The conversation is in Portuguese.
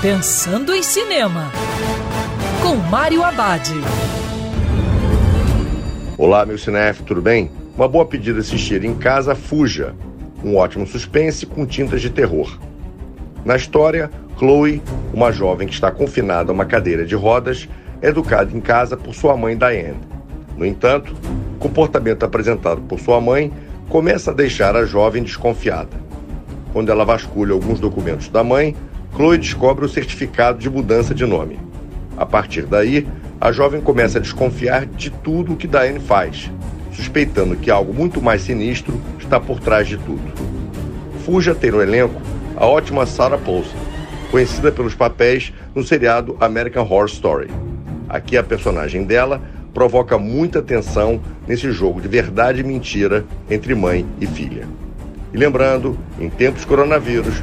Pensando em Cinema, com Mário Abad. Olá, meu cinef, tudo bem? Uma boa pedida assistir em casa, Fuja, um ótimo suspense com tintas de terror. Na história, Chloe, uma jovem que está confinada a uma cadeira de rodas, é educada em casa por sua mãe Diane. No entanto, o comportamento apresentado por sua mãe começa a deixar a jovem desconfiada. Quando ela vasculha alguns documentos da mãe, Chloe descobre o certificado de mudança de nome. A partir daí, a jovem começa a desconfiar de tudo o que Diane faz, suspeitando que algo muito mais sinistro está por trás de tudo. Fuja tem no elenco a ótima Sarah Paulson, conhecida pelos papéis no seriado American Horror Story. Aqui a personagem dela provoca muita tensão nesse jogo de verdade e mentira entre mãe e filha. E lembrando, em tempos coronavírus,